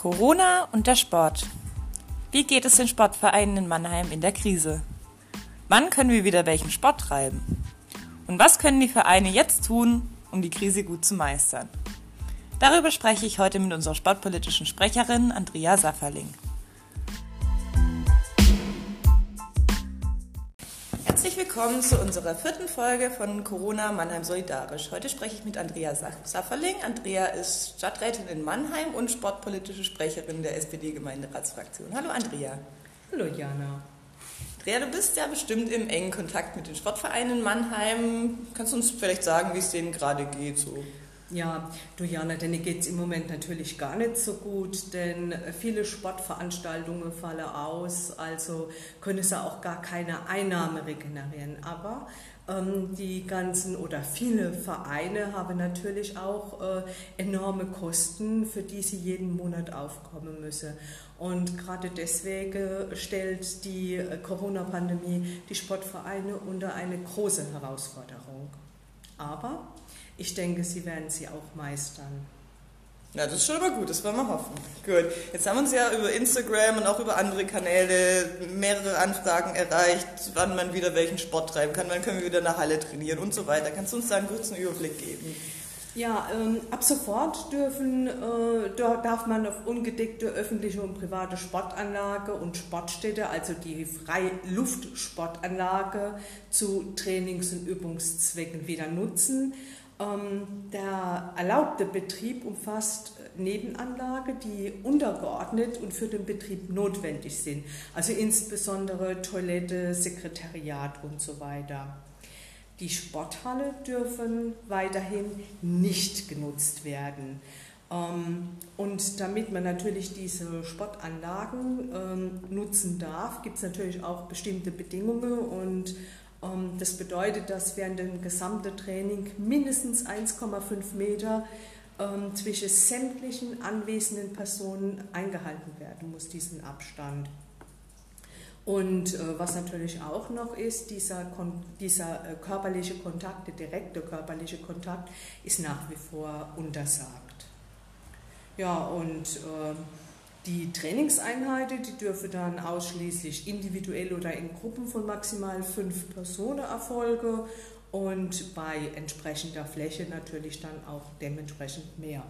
Corona und der Sport. Wie geht es den Sportvereinen in Mannheim in der Krise? Wann können wir wieder welchen Sport treiben? Und was können die Vereine jetzt tun, um die Krise gut zu meistern? Darüber spreche ich heute mit unserer sportpolitischen Sprecherin Andrea Safferling. Herzlich willkommen zu unserer vierten Folge von Corona Mannheim Solidarisch. Heute spreche ich mit Andrea Safferling. Andrea ist Stadträtin in Mannheim und sportpolitische Sprecherin der SPD-Gemeinderatsfraktion. Hallo Andrea. Hallo Jana. Andrea, du bist ja bestimmt im engen Kontakt mit den Sportvereinen in Mannheim. Kannst du uns vielleicht sagen, wie es denen gerade geht? So? Ja, du Jana, denen geht es im Moment natürlich gar nicht so gut, denn viele Sportveranstaltungen fallen aus, also können sie auch gar keine Einnahme regenerieren. Aber ähm, die ganzen oder viele Vereine haben natürlich auch äh, enorme Kosten, für die sie jeden Monat aufkommen müssen. Und gerade deswegen stellt die äh, Corona-Pandemie die Sportvereine unter eine große Herausforderung. Aber ich denke, sie werden sie auch meistern. Ja, das ist schon immer gut, das wollen wir hoffen. Gut. Jetzt haben uns ja über Instagram und auch über andere Kanäle mehrere Anfragen erreicht, wann man wieder welchen Sport treiben kann, wann können wir wieder in der Halle trainieren und so weiter. Kannst du uns da einen kurzen Überblick geben? Ja, ähm, ab sofort dürfen, äh, darf man auf ungedeckte öffentliche und private Sportanlage und Sportstätte, also die Freiluftsportanlage, zu Trainings- und Übungszwecken wieder nutzen. Ähm, der erlaubte Betrieb umfasst Nebenanlage, die untergeordnet und für den Betrieb notwendig sind, also insbesondere Toilette, Sekretariat und so weiter. Die Sporthalle dürfen weiterhin nicht genutzt werden. Ähm, und damit man natürlich diese Sportanlagen ähm, nutzen darf, gibt es natürlich auch bestimmte Bedingungen und ähm, das bedeutet, dass während dem gesamten Training mindestens 1,5 Meter zwischen sämtlichen anwesenden Personen eingehalten werden muss, diesen Abstand. Und äh, was natürlich auch noch ist, dieser, dieser äh, körperliche Kontakt, der direkte körperliche Kontakt, ist nach wie vor untersagt. Ja, und äh, die Trainingseinheiten, die dürfen dann ausschließlich individuell oder in Gruppen von maximal fünf Personen erfolgen und bei entsprechender Fläche natürlich dann auch dementsprechend mehr.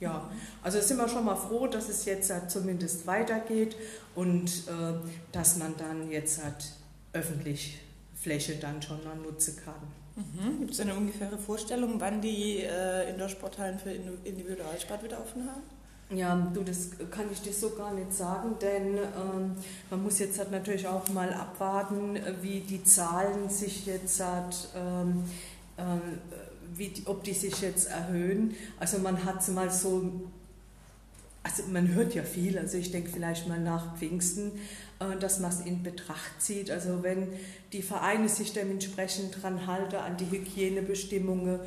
Ja, also sind wir schon mal froh, dass es jetzt halt zumindest weitergeht und äh, dass man dann jetzt halt öffentlich Fläche dann schon noch nutzen kann. Mhm. Gibt es eine ungefähre Vorstellung, wann die äh, Indoor-Sporthallen für Individualsport wieder offen haben? Ja, du, das kann ich dir so gar nicht sagen, denn ähm, man muss jetzt halt natürlich auch mal abwarten, wie die Zahlen sich jetzt hat, ähm, äh, wie, ob die sich jetzt erhöhen. Also man hat es mal so, also man hört ja viel, also ich denke vielleicht mal nach Pfingsten, äh, dass man es in Betracht zieht. Also wenn die Vereine sich dementsprechend dran halten an die Hygienebestimmungen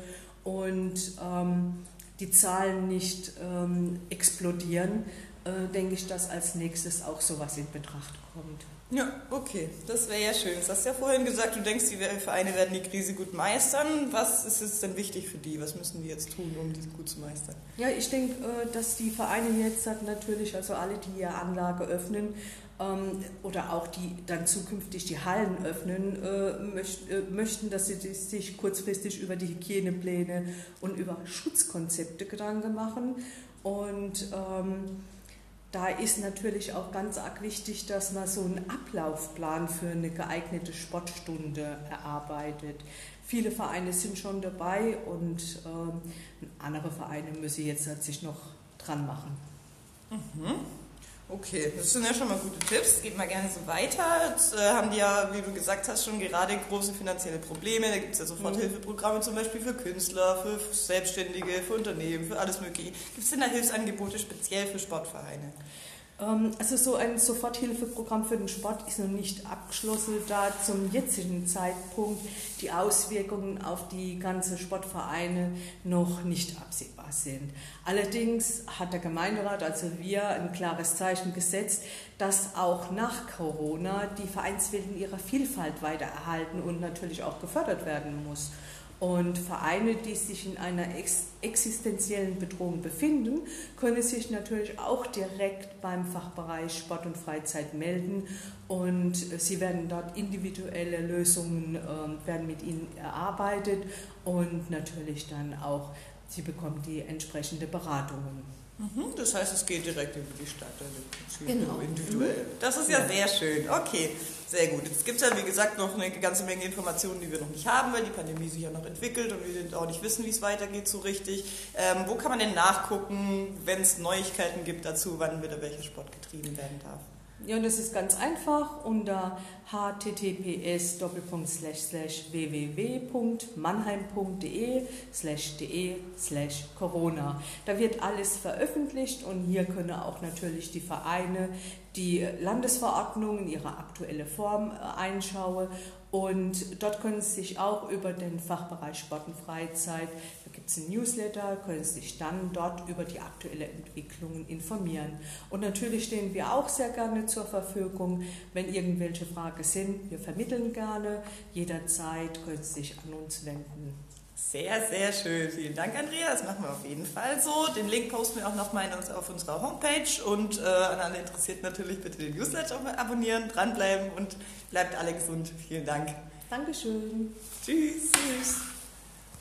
und ähm, die Zahlen nicht ähm, explodieren, äh, denke ich, dass als nächstes auch sowas in Betracht kommt. Ja, okay, das wäre ja schön. Du hast ja vorhin gesagt, du denkst, die Vereine werden die Krise gut meistern. Was ist jetzt denn wichtig für die? Was müssen die jetzt tun, um diese gut zu meistern? Ja, ich denke, äh, dass die Vereine jetzt natürlich, also alle, die ihre Anlage öffnen, ähm, oder auch die dann zukünftig die Hallen öffnen, äh, möchten, dass sie sich kurzfristig über die Hygienepläne und über Schutzkonzepte Gedanken machen. Und ähm, da ist natürlich auch ganz arg wichtig, dass man so einen Ablaufplan für eine geeignete Sportstunde erarbeitet. Viele Vereine sind schon dabei und ähm, andere Vereine müssen jetzt sich noch dran machen. Mhm. Okay, das sind ja schon mal gute Tipps. Geht mal gerne so weiter. Jetzt äh, haben die ja, wie du gesagt hast, schon gerade große finanzielle Probleme. Da gibt es ja Soforthilfeprogramme zum Beispiel für Künstler, für Selbstständige, für Unternehmen, für alles Mögliche. Gibt es denn da Hilfsangebote speziell für Sportvereine? Ähm, also so ein Soforthilfeprogramm für den Sport ist noch nicht abgeschlossen, da zum jetzigen Zeitpunkt die Auswirkungen auf die ganzen Sportvereine noch nicht absehbar sind. Allerdings hat der Gemeinderat, also wir, ein klares Zeichen gesetzt, dass auch nach Corona die Vereinswelt in ihrer Vielfalt weiter erhalten und natürlich auch gefördert werden muss. Und Vereine, die sich in einer ex existenziellen Bedrohung befinden, können sich natürlich auch direkt beim Fachbereich Sport und Freizeit melden. Und sie werden dort individuelle Lösungen äh, werden mit ihnen erarbeitet und natürlich dann auch sie bekommen die entsprechende Beratungen. Mhm, das heißt, es geht direkt über die Stadt, also genau. individuell. Das ist ja, ja, sehr schön. Okay, sehr gut. Jetzt gibt es ja, wie gesagt, noch eine ganze Menge Informationen, die wir noch nicht haben, weil die Pandemie sich ja noch entwickelt und wir auch nicht wissen, wie es weitergeht so richtig. Ähm, wo kann man denn nachgucken, wenn es Neuigkeiten gibt dazu, wann wieder welcher Sport getrieben werden darf? Ja, und das ist ganz einfach unter https www.mannheim.de de corona. Da wird alles veröffentlicht und hier können auch natürlich die Vereine die Landesverordnung in ihrer aktuellen Form äh, einschauen und dort können Sie sich auch über den Fachbereich Sport und Freizeit, da gibt es ein Newsletter, können Sie sich dann dort über die aktuellen Entwicklungen informieren. Und natürlich stehen wir auch sehr gerne zur Verfügung, wenn irgendwelche Fragen sind. Wir vermitteln gerne. Jederzeit können Sie sich an uns wenden. Sehr, sehr schön. Vielen Dank, Andrea. Das machen wir auf jeden Fall so. Den Link posten wir auch nochmal auf unserer Homepage. Und äh, an alle Interessiert natürlich bitte den Newsletter abonnieren, dranbleiben und bleibt alle gesund. Vielen Dank. Dankeschön. Tschüss. Tschüss.